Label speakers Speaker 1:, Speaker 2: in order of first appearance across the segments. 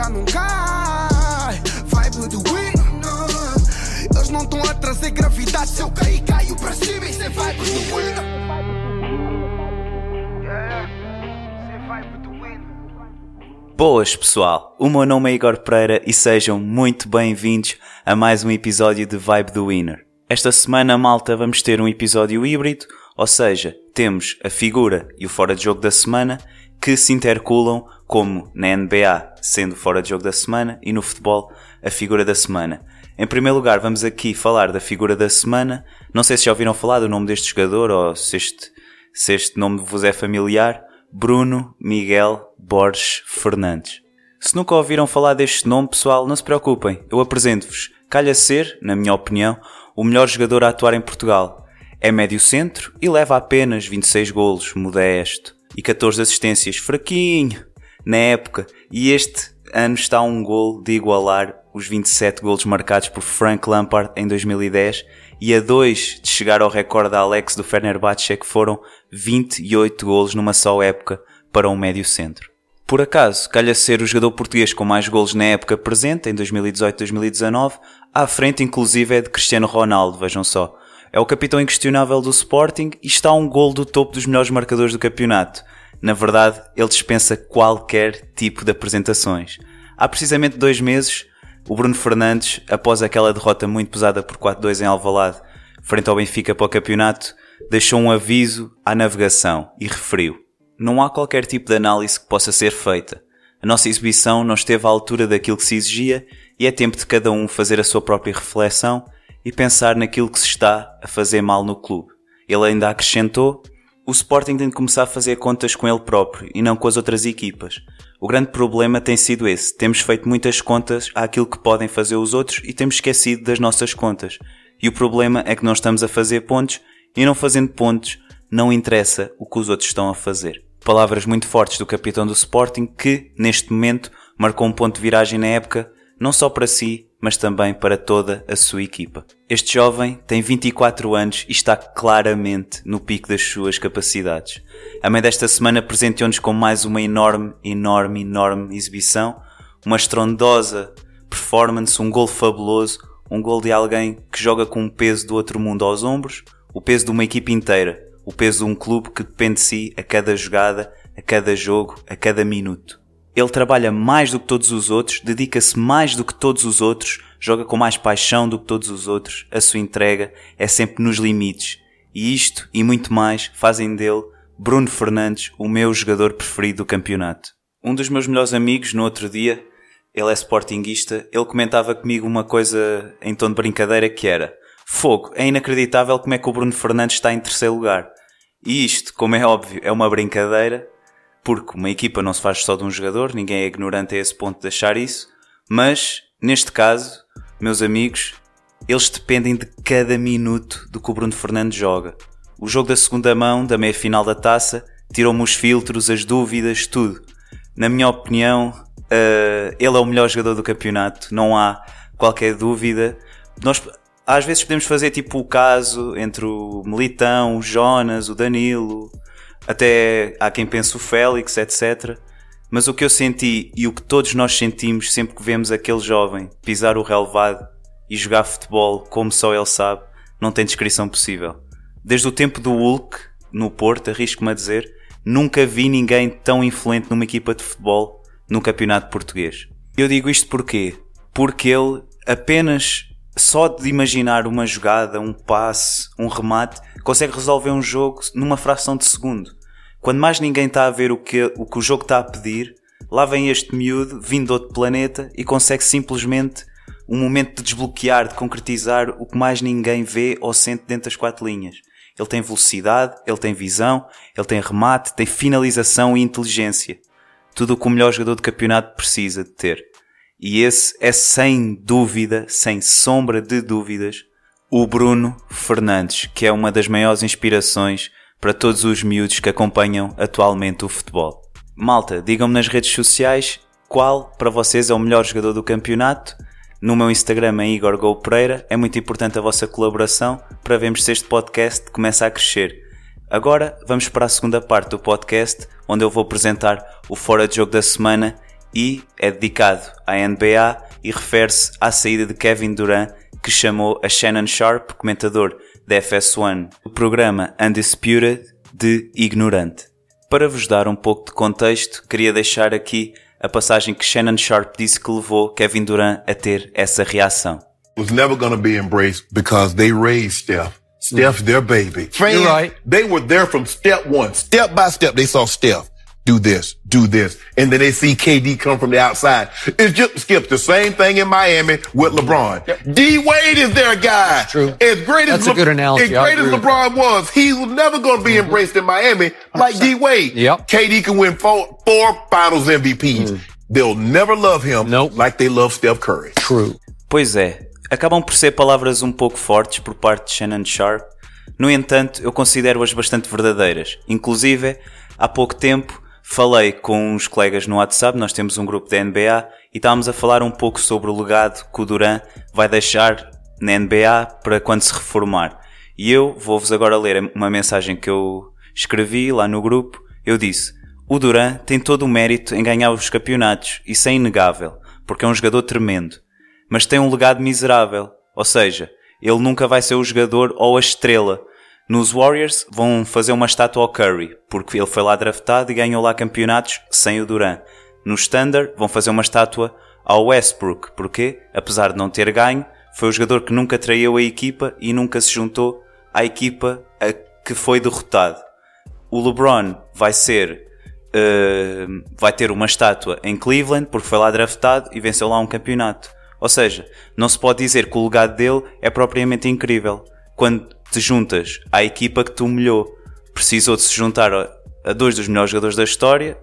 Speaker 1: já não cai. Vibe do. Eles não estão a trazer gravidade. Se eu cair, caio cima. Isso é vibe do.
Speaker 2: Boas pessoal, o meu nome é Igor Pereira e sejam muito bem-vindos a mais um episódio de Vibe do Winner. Esta semana, malta, vamos ter um episódio híbrido, ou seja, temos a figura e o fora de jogo da semana que se interculam como na NBA, sendo fora de jogo da semana, e no futebol, a figura da semana. Em primeiro lugar, vamos aqui falar da figura da semana. Não sei se já ouviram falar do nome deste jogador ou se este, se este nome vos é familiar. Bruno Miguel Borges Fernandes. Se nunca ouviram falar deste nome, pessoal, não se preocupem, eu apresento-vos. Calha ser, na minha opinião, o melhor jogador a atuar em Portugal. É médio centro e leva apenas 26 golos, modesto, e 14 assistências, fraquinho, na época, e este ano está um gol de igualar os 27 golos marcados por Frank Lampard em 2010 e a 2 de chegar ao recorde da Alex do Fenerbahçe que foram 28 golos numa só época para um médio centro. Por acaso, calha ser o jogador português com mais golos na época presente, em 2018-2019, à frente inclusive é de Cristiano Ronaldo, vejam só. É o capitão inquestionável do Sporting e está a um gol do topo dos melhores marcadores do campeonato. Na verdade, ele dispensa qualquer tipo de apresentações. Há precisamente dois meses, o Bruno Fernandes, após aquela derrota muito pesada por 4-2 em Alvalade, frente ao Benfica para o campeonato, deixou um aviso à navegação e referiu: Não há qualquer tipo de análise que possa ser feita. A nossa exibição não esteve à altura daquilo que se exigia e é tempo de cada um fazer a sua própria reflexão e pensar naquilo que se está a fazer mal no clube. Ele ainda acrescentou: o Sporting tem de começar a fazer contas com ele próprio e não com as outras equipas. O grande problema tem sido esse. Temos feito muitas contas àquilo que podem fazer os outros e temos esquecido das nossas contas. E o problema é que não estamos a fazer pontos e não fazendo pontos não interessa o que os outros estão a fazer. Palavras muito fortes do capitão do Sporting que, neste momento, marcou um ponto de viragem na época, não só para si, mas também para toda a sua equipa. Este jovem tem 24 anos e está claramente no pico das suas capacidades. A meio desta semana presenteou-nos com mais uma enorme, enorme, enorme exibição, uma estrondosa performance, um gol fabuloso, um gol de alguém que joga com o peso do outro mundo aos ombros, o peso de uma equipe inteira, o peso de um clube que depende de si a cada jogada, a cada jogo, a cada minuto. Ele trabalha mais do que todos os outros, dedica-se mais do que todos os outros, joga com mais paixão do que todos os outros, a sua entrega é sempre nos limites. E isto e muito mais fazem dele Bruno Fernandes o meu jogador preferido do campeonato. Um dos meus melhores amigos, no outro dia, ele é sportinguista, ele comentava comigo uma coisa em tom de brincadeira que era Fogo, é inacreditável como é que o Bruno Fernandes está em terceiro lugar. E isto, como é óbvio, é uma brincadeira, porque uma equipa não se faz só de um jogador, ninguém é ignorante a esse ponto de achar isso, mas neste caso, meus amigos, eles dependem de cada minuto do que o Bruno Fernandes joga. O jogo da segunda mão, da meia final da taça, tirou-me os filtros, as dúvidas, tudo. Na minha opinião, uh, ele é o melhor jogador do campeonato, não há qualquer dúvida. Nós às vezes podemos fazer tipo o caso entre o Militão, o Jonas, o Danilo, até há quem pense o Félix, etc. Mas o que eu senti e o que todos nós sentimos sempre que vemos aquele jovem pisar o relevado e jogar futebol como só ele sabe, não tem descrição possível. Desde o tempo do Hulk, no Porto, arrisco-me a dizer, nunca vi ninguém tão influente numa equipa de futebol no campeonato português. Eu digo isto porquê? Porque ele apenas só de imaginar uma jogada, um passe, um remate, consegue resolver um jogo numa fração de segundo. Quando mais ninguém está a ver o que, o que o jogo está a pedir, lá vem este miúdo vindo de outro planeta e consegue simplesmente um momento de desbloquear, de concretizar o que mais ninguém vê ou sente dentro das quatro linhas. Ele tem velocidade, ele tem visão, ele tem remate, tem finalização e inteligência. Tudo o que o melhor jogador de campeonato precisa de ter. E esse é sem dúvida, sem sombra de dúvidas, o Bruno Fernandes, que é uma das maiores inspirações para todos os miúdos que acompanham atualmente o futebol. Malta, digam-me nas redes sociais qual para vocês é o melhor jogador do campeonato. No meu Instagram é Igor Gol Pereira. É muito importante a vossa colaboração para vermos se este podcast começa a crescer. Agora vamos para a segunda parte do podcast, onde eu vou apresentar o Fora de Jogo da Semana e é dedicado à NBA e refere-se à saída de Kevin Durant que chamou a Shannon Sharp, comentador da FS1 do programa Undisputed, de ignorante. Para vos dar um pouco de contexto, queria deixar aqui a passagem que Shannon Sharp disse que levou Kevin Durant a ter essa reação.
Speaker 3: Was never going to be embraced because they raised Steph. Steph's their baby.
Speaker 4: You're right.
Speaker 3: They were there from step one. Step by step, they saw Steph do this, do this. And then they see KD come from the outside. It's just, Skip, the same thing in Miami with LeBron. Yep. D Wade is their guy.
Speaker 4: True.
Speaker 3: As great
Speaker 4: That's
Speaker 3: as,
Speaker 4: Le- a good analogy.
Speaker 3: as, great as LeBron was, he was never going to be mm-hmm. embraced in Miami like D Wade.
Speaker 4: Yep.
Speaker 3: KD can win four, four finals MVPs. Mm. They'll never love him
Speaker 4: nope.
Speaker 3: like they love Steph Curry.
Speaker 4: True.
Speaker 2: Pois é. Acabam por ser palavras um pouco fortes por parte de Shannon Sharp. No entanto, eu considero-as bastante verdadeiras. Inclusive, há pouco tempo falei com uns colegas no WhatsApp, nós temos um grupo da NBA, e estávamos a falar um pouco sobre o legado que o Duran vai deixar na NBA para quando se reformar. E eu vou-vos agora ler uma mensagem que eu escrevi lá no grupo. Eu disse: O Duran tem todo o mérito em ganhar os campeonatos, isso é inegável, porque é um jogador tremendo. Mas tem um legado miserável, ou seja, ele nunca vai ser o jogador ou a estrela nos Warriors vão fazer uma estátua ao Curry, porque ele foi lá draftado e ganhou lá campeonatos sem o Durant. No Standard vão fazer uma estátua ao Westbrook, porque, apesar de não ter ganho, foi o jogador que nunca traiu a equipa e nunca se juntou à equipa a que foi derrotado. O LeBron vai ser uh, vai ter uma estátua em Cleveland porque foi lá draftado e venceu lá um campeonato. Ou seja, não se pode dizer que o legado dele é propriamente incrível. Quando te juntas à equipa que te humilhou. Precisou de se juntar a dois dos melhores jogadores da história,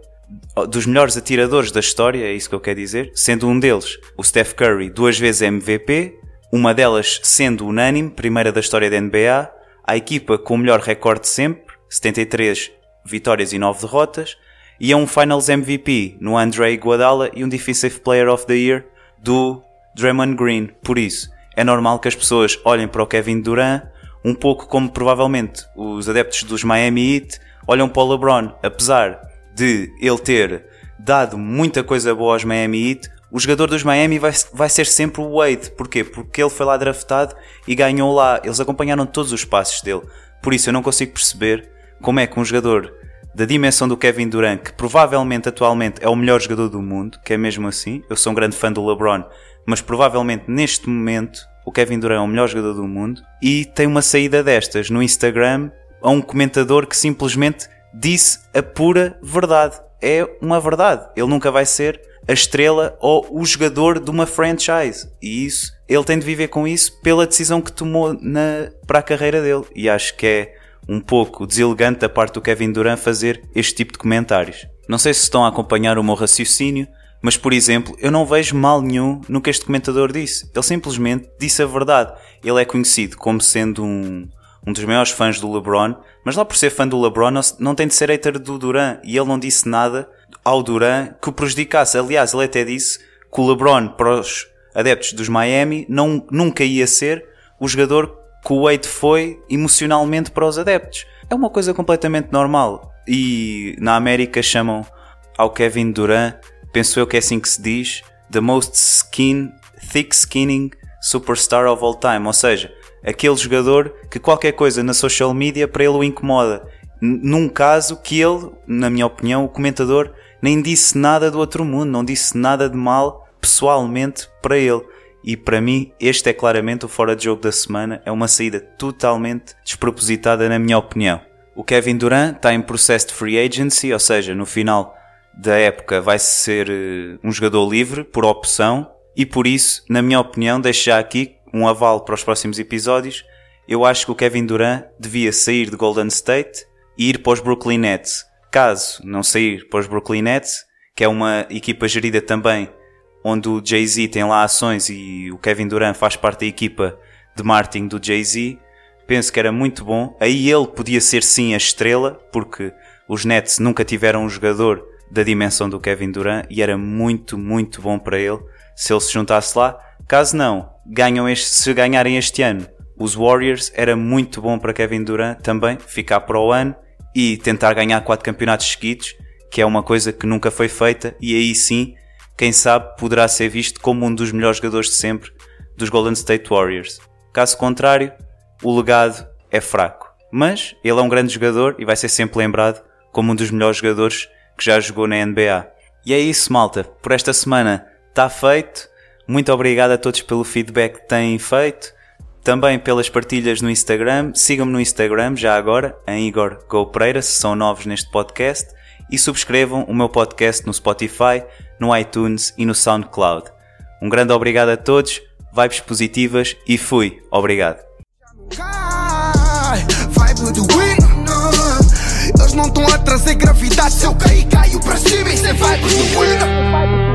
Speaker 2: dos melhores atiradores da história, é isso que eu quero dizer, sendo um deles o Steph Curry, duas vezes MVP, uma delas sendo unânime, primeira da história da NBA, a equipa com o melhor recorde sempre, 73 vitórias e 9 derrotas, e é um Finals MVP no Andre Iguodala e um Defensive Player of the Year do Draymond Green. Por isso, é normal que as pessoas olhem para o Kevin Durant um pouco como provavelmente os adeptos dos Miami Heat olham para o LeBron, apesar de ele ter dado muita coisa boa aos Miami Heat, o jogador dos Miami vai, vai ser sempre o Wade. Porquê? Porque ele foi lá draftado e ganhou lá. Eles acompanharam todos os passos dele. Por isso eu não consigo perceber como é que um jogador da dimensão do Kevin Durant, que provavelmente atualmente é o melhor jogador do mundo, que é mesmo assim, eu sou um grande fã do LeBron, mas provavelmente neste momento o Kevin Durant é o melhor jogador do mundo, e tem uma saída destas no Instagram a um comentador que simplesmente disse a pura verdade. É uma verdade. Ele nunca vai ser a estrela ou o jogador de uma franchise. E isso, ele tem de viver com isso pela decisão que tomou na, para a carreira dele. E acho que é um pouco deselegante da parte do Kevin Durant fazer este tipo de comentários. Não sei se estão a acompanhar o meu raciocínio, mas, por exemplo, eu não vejo mal nenhum no que este comentador disse. Ele simplesmente disse a verdade. Ele é conhecido como sendo um, um dos maiores fãs do LeBron, mas lá por ser fã do LeBron não tem de ser hater do Duran. E ele não disse nada ao Duran que o prejudicasse. Aliás, ele até disse que o LeBron, para os adeptos dos Miami, não, nunca ia ser o jogador que o Wade foi emocionalmente para os adeptos. É uma coisa completamente normal. E na América chamam ao Kevin Durant penso eu que é assim que se diz, the most skin, thick skinning superstar of all time, ou seja, aquele jogador que qualquer coisa na social media para ele o incomoda. Num caso que ele, na minha opinião, o comentador nem disse nada do outro mundo, não disse nada de mal pessoalmente para ele. E para mim, este é claramente o fora de jogo da semana, é uma saída totalmente despropositada, na minha opinião. O Kevin Durant está em processo de free agency, ou seja, no final da época vai ser eh, um jogador livre por opção e por isso, na minha opinião, deixo já aqui um aval para os próximos episódios. Eu acho que o Kevin Durant devia sair de Golden State e ir para os Brooklyn Nets. Caso não sair para os Brooklyn Nets, que é uma equipa gerida também onde o Jay-Z tem lá ações e o Kevin Durant faz parte da equipa de marketing do Jay-Z, penso que era muito bom. Aí ele podia ser sim a estrela, porque os Nets nunca tiveram um jogador da dimensão do Kevin Durant e era muito, muito bom para ele se ele se juntasse lá. Caso não, ganham este, se ganharem este ano os Warriors, era muito bom para Kevin Durant também ficar para o ano e tentar ganhar quatro campeonatos seguidos, que é uma coisa que nunca foi feita, e aí sim quem sabe poderá ser visto como um dos melhores jogadores de sempre dos Golden State Warriors. Caso contrário, o legado é fraco. Mas ele é um grande jogador e vai ser sempre lembrado como um dos melhores jogadores que já jogou na NBA. E é isso, malta. Por esta semana está feito. Muito obrigado a todos pelo feedback que têm feito. Também pelas partilhas no Instagram. Sigam-me no Instagram já agora, em Igor Go Pereira, se são novos neste podcast. E subscrevam o meu podcast no Spotify, no iTunes e no SoundCloud. Um grande obrigado a todos, vibes positivas e fui. Obrigado.
Speaker 1: Não estão a trazer gravidade. Se eu cair, caio para cima. Isso é vibe do